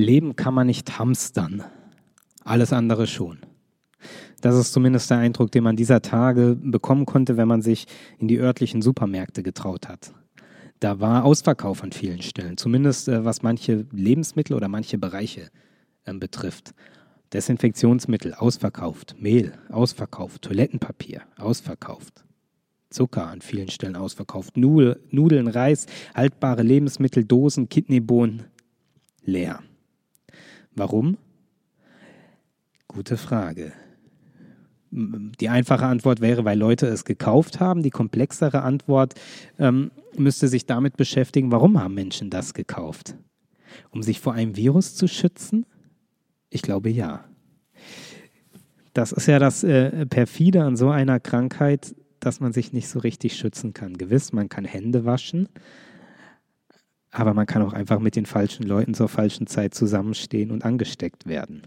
Leben kann man nicht hamstern, alles andere schon. Das ist zumindest der Eindruck, den man dieser Tage bekommen konnte, wenn man sich in die örtlichen Supermärkte getraut hat. Da war Ausverkauf an vielen Stellen, zumindest äh, was manche Lebensmittel oder manche Bereiche äh, betrifft. Desinfektionsmittel ausverkauft, Mehl ausverkauft, Toilettenpapier ausverkauft, Zucker an vielen Stellen ausverkauft, Nudeln, Reis, haltbare Lebensmittel, Dosen, Kidneybohnen leer. Warum? Gute Frage. Die einfache Antwort wäre, weil Leute es gekauft haben. Die komplexere Antwort ähm, müsste sich damit beschäftigen, warum haben Menschen das gekauft? Um sich vor einem Virus zu schützen? Ich glaube ja. Das ist ja das äh, Perfide an so einer Krankheit, dass man sich nicht so richtig schützen kann. Gewiss, man kann Hände waschen, aber man kann auch einfach mit den falschen Leuten zur falschen Zeit zusammenstehen und angesteckt werden.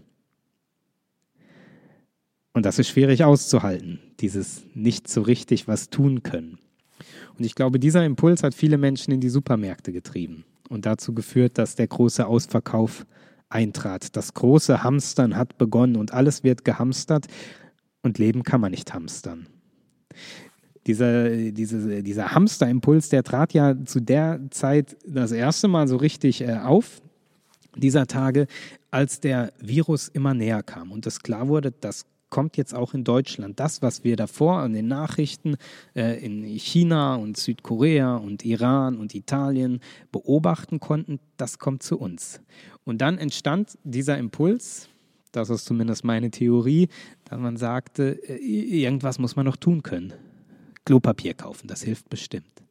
Und das ist schwierig auszuhalten, dieses nicht so richtig was tun können. Und ich glaube, dieser Impuls hat viele Menschen in die Supermärkte getrieben und dazu geführt, dass der große Ausverkauf eintrat. Das große Hamstern hat begonnen und alles wird gehamstert und Leben kann man nicht hamstern. Dieser, diese, dieser Hamsterimpuls, der trat ja zu der Zeit das erste Mal so richtig äh, auf, dieser Tage, als der Virus immer näher kam und es klar wurde, dass kommt jetzt auch in Deutschland. Das, was wir davor an den Nachrichten äh, in China und Südkorea und Iran und Italien beobachten konnten, das kommt zu uns. Und dann entstand dieser Impuls, das ist zumindest meine Theorie, dass man sagte, äh, irgendwas muss man noch tun können. Klopapier kaufen, das hilft bestimmt.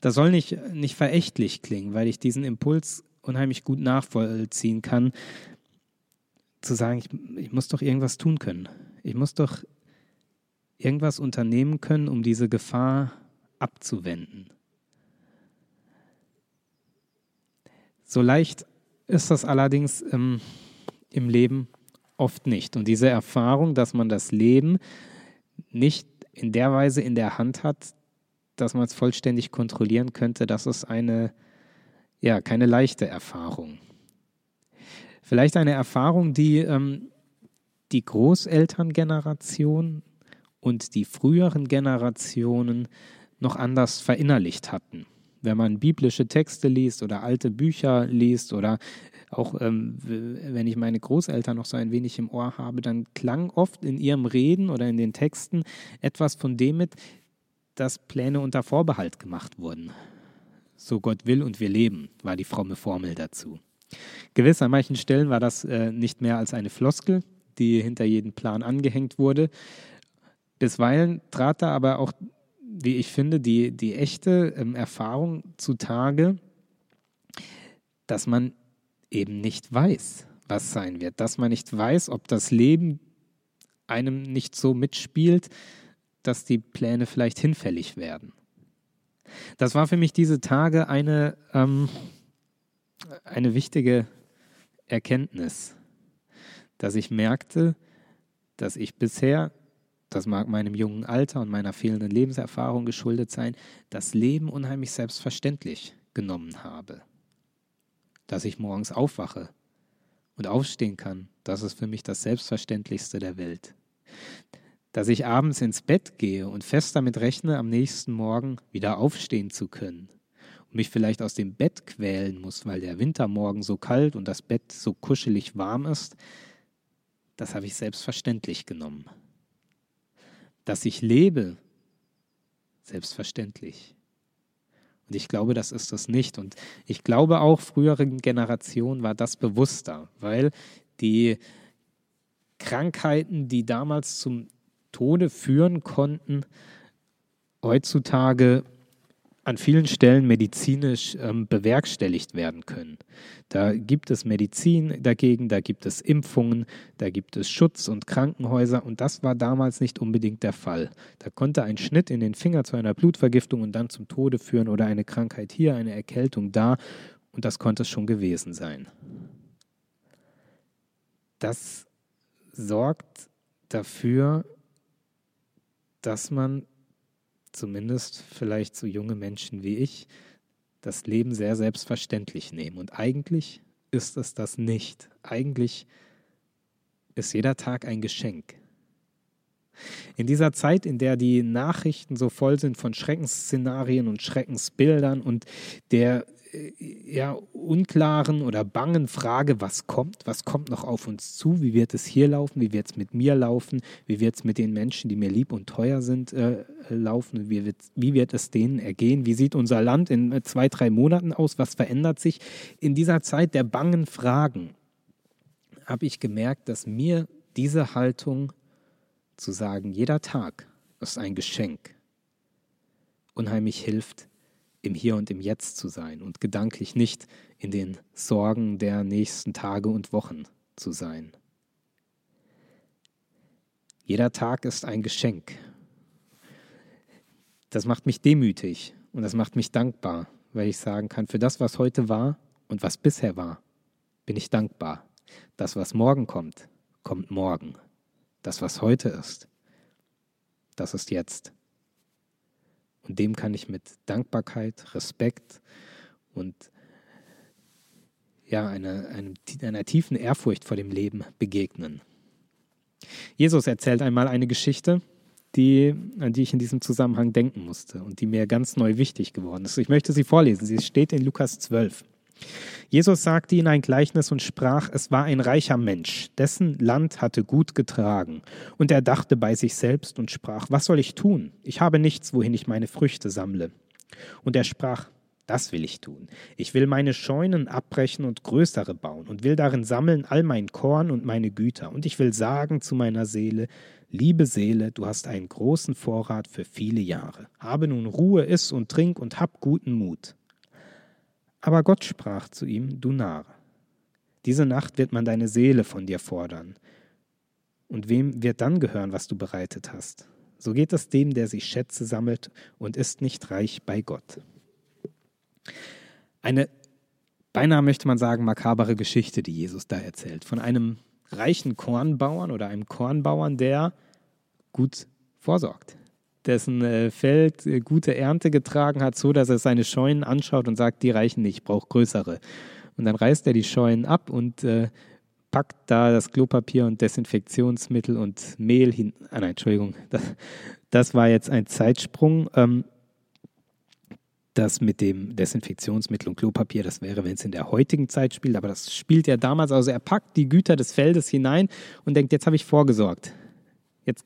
Das soll nicht, nicht verächtlich klingen, weil ich diesen Impuls unheimlich gut nachvollziehen kann, zu sagen, ich, ich muss doch irgendwas tun können. Ich muss doch irgendwas unternehmen können, um diese Gefahr abzuwenden. So leicht ist das allerdings ähm, im Leben oft nicht. Und diese Erfahrung, dass man das Leben nicht in der Weise in der Hand hat, dass man es vollständig kontrollieren könnte, das ist eine, ja, keine leichte Erfahrung. Vielleicht eine Erfahrung, die ähm, die Großelterngeneration und die früheren Generationen noch anders verinnerlicht hatten. Wenn man biblische Texte liest oder alte Bücher liest oder auch ähm, wenn ich meine Großeltern noch so ein wenig im Ohr habe, dann klang oft in ihrem Reden oder in den Texten etwas von dem mit, dass Pläne unter Vorbehalt gemacht wurden. So Gott will und wir leben, war die fromme Formel dazu. Gewiss, an manchen Stellen war das äh, nicht mehr als eine Floskel, die hinter jeden Plan angehängt wurde. Bisweilen trat da aber auch, wie ich finde, die, die echte ähm, Erfahrung zutage, dass man eben nicht weiß, was sein wird, dass man nicht weiß, ob das Leben einem nicht so mitspielt, dass die Pläne vielleicht hinfällig werden. Das war für mich diese Tage eine, ähm, eine wichtige Erkenntnis, dass ich merkte, dass ich bisher, das mag meinem jungen Alter und meiner fehlenden Lebenserfahrung geschuldet sein, das Leben unheimlich selbstverständlich genommen habe. Dass ich morgens aufwache und aufstehen kann, das ist für mich das Selbstverständlichste der Welt. Dass ich abends ins Bett gehe und fest damit rechne, am nächsten Morgen wieder aufstehen zu können und mich vielleicht aus dem Bett quälen muss, weil der Wintermorgen so kalt und das Bett so kuschelig warm ist, das habe ich selbstverständlich genommen. Dass ich lebe, selbstverständlich. Und ich glaube, das ist das nicht. Und ich glaube auch, früheren Generationen war das bewusster, weil die Krankheiten, die damals zum Tode führen konnten, heutzutage an vielen Stellen medizinisch ähm, bewerkstelligt werden können. Da gibt es Medizin dagegen, da gibt es Impfungen, da gibt es Schutz und Krankenhäuser und das war damals nicht unbedingt der Fall. Da konnte ein Schnitt in den Finger zu einer Blutvergiftung und dann zum Tode führen oder eine Krankheit hier, eine Erkältung da und das konnte es schon gewesen sein. Das sorgt dafür, dass man zumindest vielleicht so junge Menschen wie ich, das Leben sehr selbstverständlich nehmen und eigentlich ist es das nicht. Eigentlich ist jeder Tag ein Geschenk. In dieser Zeit, in der die Nachrichten so voll sind von Schreckensszenarien und Schreckensbildern und der äh, ja, unklaren oder bangen Frage, was kommt, was kommt noch auf uns zu, wie wird es hier laufen, wie wird es mit mir laufen, wie wird es mit den Menschen, die mir lieb und teuer sind, äh, laufen, wie wird, wie wird es denen ergehen, wie sieht unser Land in äh, zwei, drei Monaten aus, was verändert sich. In dieser Zeit der bangen Fragen habe ich gemerkt, dass mir diese Haltung zu sagen, jeder Tag ist ein Geschenk, unheimlich hilft, im Hier und im Jetzt zu sein und gedanklich nicht in den Sorgen der nächsten Tage und Wochen zu sein. Jeder Tag ist ein Geschenk. Das macht mich demütig und das macht mich dankbar, weil ich sagen kann, für das, was heute war und was bisher war, bin ich dankbar. Das, was morgen kommt, kommt morgen. Das, was heute ist, das ist jetzt. Und dem kann ich mit Dankbarkeit, Respekt und ja, einer, einer, einer tiefen Ehrfurcht vor dem Leben begegnen. Jesus erzählt einmal eine Geschichte, die, an die ich in diesem Zusammenhang denken musste und die mir ganz neu wichtig geworden ist. Ich möchte sie vorlesen. Sie steht in Lukas 12. Jesus sagte ihnen ein Gleichnis und sprach, es war ein reicher Mensch, dessen Land hatte gut getragen. Und er dachte bei sich selbst und sprach, was soll ich tun? Ich habe nichts, wohin ich meine Früchte sammle. Und er sprach, das will ich tun. Ich will meine Scheunen abbrechen und größere bauen und will darin sammeln all mein Korn und meine Güter. Und ich will sagen zu meiner Seele, liebe Seele, du hast einen großen Vorrat für viele Jahre. Habe nun Ruhe, iss und trink und hab guten Mut. Aber Gott sprach zu ihm, du Narr, diese Nacht wird man deine Seele von dir fordern. Und wem wird dann gehören, was du bereitet hast? So geht es dem, der sich Schätze sammelt und ist nicht reich bei Gott. Eine beinahe möchte man sagen makabere Geschichte, die Jesus da erzählt, von einem reichen Kornbauern oder einem Kornbauern, der gut vorsorgt, dessen äh, Feld äh, gute Ernte getragen hat, so dass er seine Scheunen anschaut und sagt, die reichen nicht, ich brauche größere. Und dann reißt er die Scheunen ab und äh, packt da das Klopapier und Desinfektionsmittel und Mehl hin. Ah nein, Entschuldigung, das, das war jetzt ein Zeitsprung. Ähm, das mit dem Desinfektionsmittel und Klopapier, das wäre, wenn es in der heutigen Zeit spielt, aber das spielt er damals. Also er packt die Güter des Feldes hinein und denkt, jetzt habe ich vorgesorgt. Jetzt,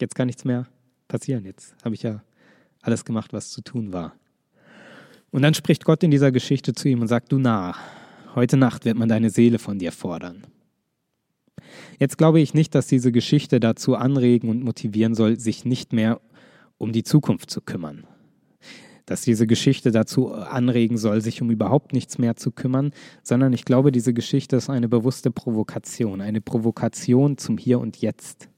jetzt kann nichts mehr passieren. Jetzt habe ich ja alles gemacht, was zu tun war. Und dann spricht Gott in dieser Geschichte zu ihm und sagt, du Narr, heute Nacht wird man deine Seele von dir fordern. Jetzt glaube ich nicht, dass diese Geschichte dazu anregen und motivieren soll, sich nicht mehr um die Zukunft zu kümmern. Dass diese Geschichte dazu anregen soll, sich um überhaupt nichts mehr zu kümmern, sondern ich glaube, diese Geschichte ist eine bewusste Provokation, eine Provokation zum Hier und Jetzt,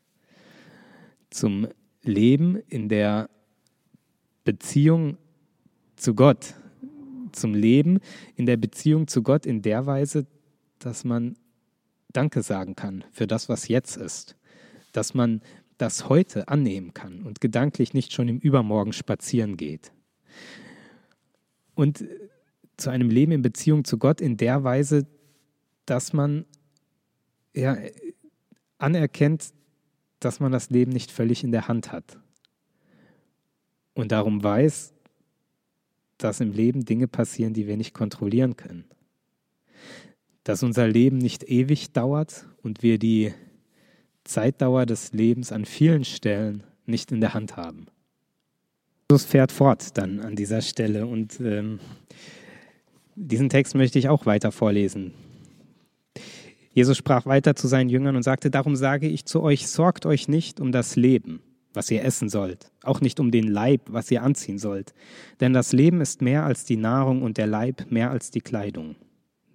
zum Leben in der Beziehung zu Gott, zum Leben in der Beziehung zu Gott in der Weise, dass man Danke sagen kann für das, was jetzt ist, dass man das heute annehmen kann und gedanklich nicht schon im Übermorgen spazieren geht. Und zu einem Leben in Beziehung zu Gott in der Weise, dass man ja, anerkennt, dass man das Leben nicht völlig in der Hand hat. Und darum weiß, dass im Leben Dinge passieren, die wir nicht kontrollieren können. Dass unser Leben nicht ewig dauert und wir die Zeitdauer des Lebens an vielen Stellen nicht in der Hand haben. Jesus fährt fort dann an dieser Stelle und ähm, diesen Text möchte ich auch weiter vorlesen. Jesus sprach weiter zu seinen Jüngern und sagte, darum sage ich zu euch, sorgt euch nicht um das Leben, was ihr essen sollt, auch nicht um den Leib, was ihr anziehen sollt. Denn das Leben ist mehr als die Nahrung und der Leib mehr als die Kleidung.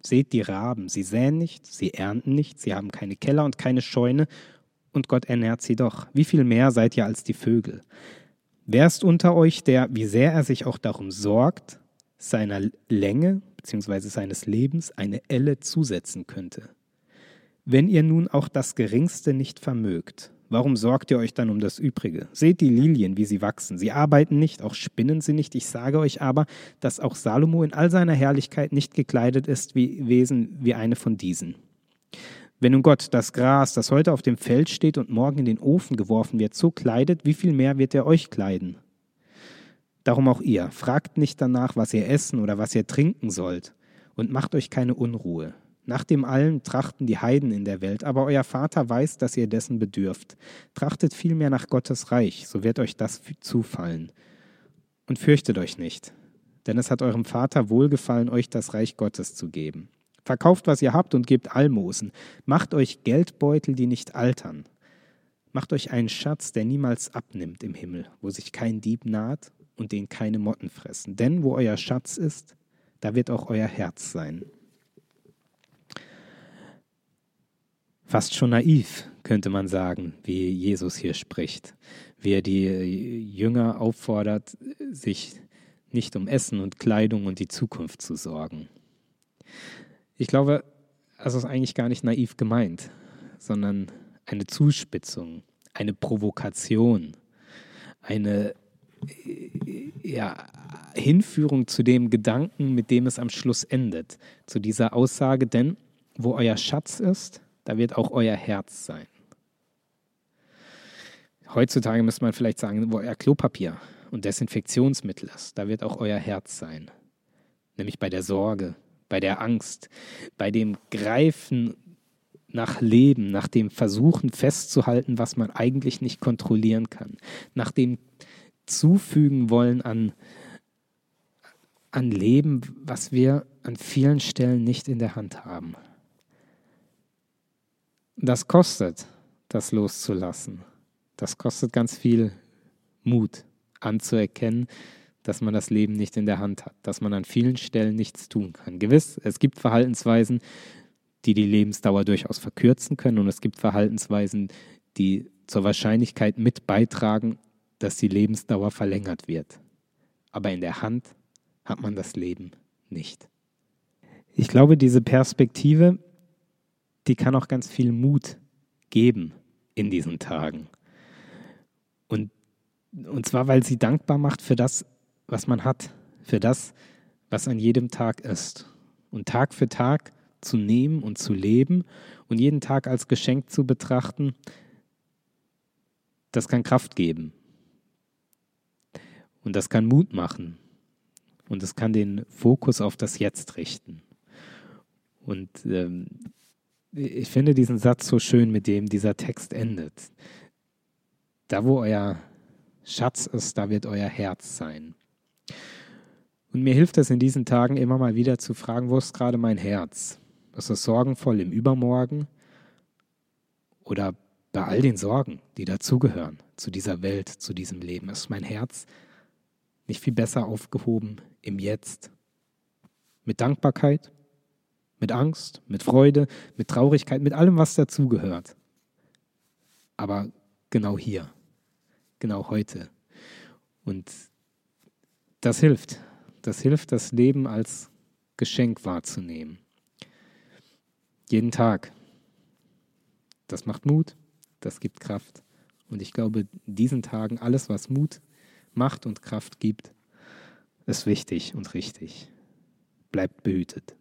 Seht die Raben, sie säen nicht, sie ernten nicht, sie haben keine Keller und keine Scheune, und Gott ernährt sie doch. Wie viel mehr seid ihr als die Vögel? Wer ist unter euch, der, wie sehr er sich auch darum sorgt, seiner Länge bzw. seines Lebens eine Elle zusetzen könnte? Wenn ihr nun auch das Geringste nicht vermögt, Warum sorgt ihr euch dann um das Übrige? Seht die Lilien, wie sie wachsen. Sie arbeiten nicht, auch spinnen sie nicht. Ich sage euch aber, dass auch Salomo in all seiner Herrlichkeit nicht gekleidet ist wie Wesen wie eine von diesen. Wenn nun Gott das Gras, das heute auf dem Feld steht und morgen in den Ofen geworfen wird, so kleidet, wie viel mehr wird er euch kleiden? Darum auch ihr, fragt nicht danach, was ihr essen oder was ihr trinken sollt, und macht euch keine Unruhe nach dem allen trachten die Heiden in der Welt, aber euer Vater weiß, dass ihr dessen bedürft. Trachtet vielmehr nach Gottes Reich, so wird euch das zufallen. Und fürchtet euch nicht, denn es hat eurem Vater wohlgefallen, euch das Reich Gottes zu geben. Verkauft, was ihr habt und gebt Almosen. Macht euch Geldbeutel, die nicht altern. Macht euch einen Schatz, der niemals abnimmt im Himmel, wo sich kein Dieb naht und den keine Motten fressen. Denn wo euer Schatz ist, da wird auch euer Herz sein. Fast schon naiv, könnte man sagen, wie Jesus hier spricht, wie er die Jünger auffordert, sich nicht um Essen und Kleidung und die Zukunft zu sorgen. Ich glaube, das ist eigentlich gar nicht naiv gemeint, sondern eine Zuspitzung, eine Provokation, eine ja, Hinführung zu dem Gedanken, mit dem es am Schluss endet, zu dieser Aussage, denn wo euer Schatz ist, da wird auch euer Herz sein. Heutzutage müsste man vielleicht sagen, wo euer Klopapier und Desinfektionsmittel ist, da wird auch euer Herz sein. Nämlich bei der Sorge, bei der Angst, bei dem Greifen nach Leben, nach dem Versuchen festzuhalten, was man eigentlich nicht kontrollieren kann, nach dem Zufügen wollen an, an Leben, was wir an vielen Stellen nicht in der Hand haben. Das kostet, das loszulassen. Das kostet ganz viel Mut, anzuerkennen, dass man das Leben nicht in der Hand hat, dass man an vielen Stellen nichts tun kann. Gewiss, es gibt Verhaltensweisen, die die Lebensdauer durchaus verkürzen können und es gibt Verhaltensweisen, die zur Wahrscheinlichkeit mit beitragen, dass die Lebensdauer verlängert wird. Aber in der Hand hat man das Leben nicht. Ich glaube, diese Perspektive die kann auch ganz viel Mut geben in diesen Tagen. Und, und zwar, weil sie dankbar macht für das, was man hat, für das, was an jedem Tag ist. Und Tag für Tag zu nehmen und zu leben und jeden Tag als Geschenk zu betrachten, das kann Kraft geben. Und das kann Mut machen. Und es kann den Fokus auf das Jetzt richten. Und ähm, ich finde diesen Satz so schön, mit dem dieser Text endet. Da, wo euer Schatz ist, da wird euer Herz sein. Und mir hilft es in diesen Tagen immer mal wieder zu fragen, wo ist gerade mein Herz? Ist es sorgenvoll im Übermorgen? Oder bei all den Sorgen, die dazugehören, zu dieser Welt, zu diesem Leben? Ist mein Herz nicht viel besser aufgehoben im Jetzt? Mit Dankbarkeit? Mit Angst, mit Freude, mit Traurigkeit, mit allem, was dazugehört. Aber genau hier, genau heute. Und das hilft. Das hilft, das Leben als Geschenk wahrzunehmen. Jeden Tag. Das macht Mut, das gibt Kraft. Und ich glaube, in diesen Tagen alles, was Mut, Macht und Kraft gibt, ist wichtig und richtig. Bleibt behütet.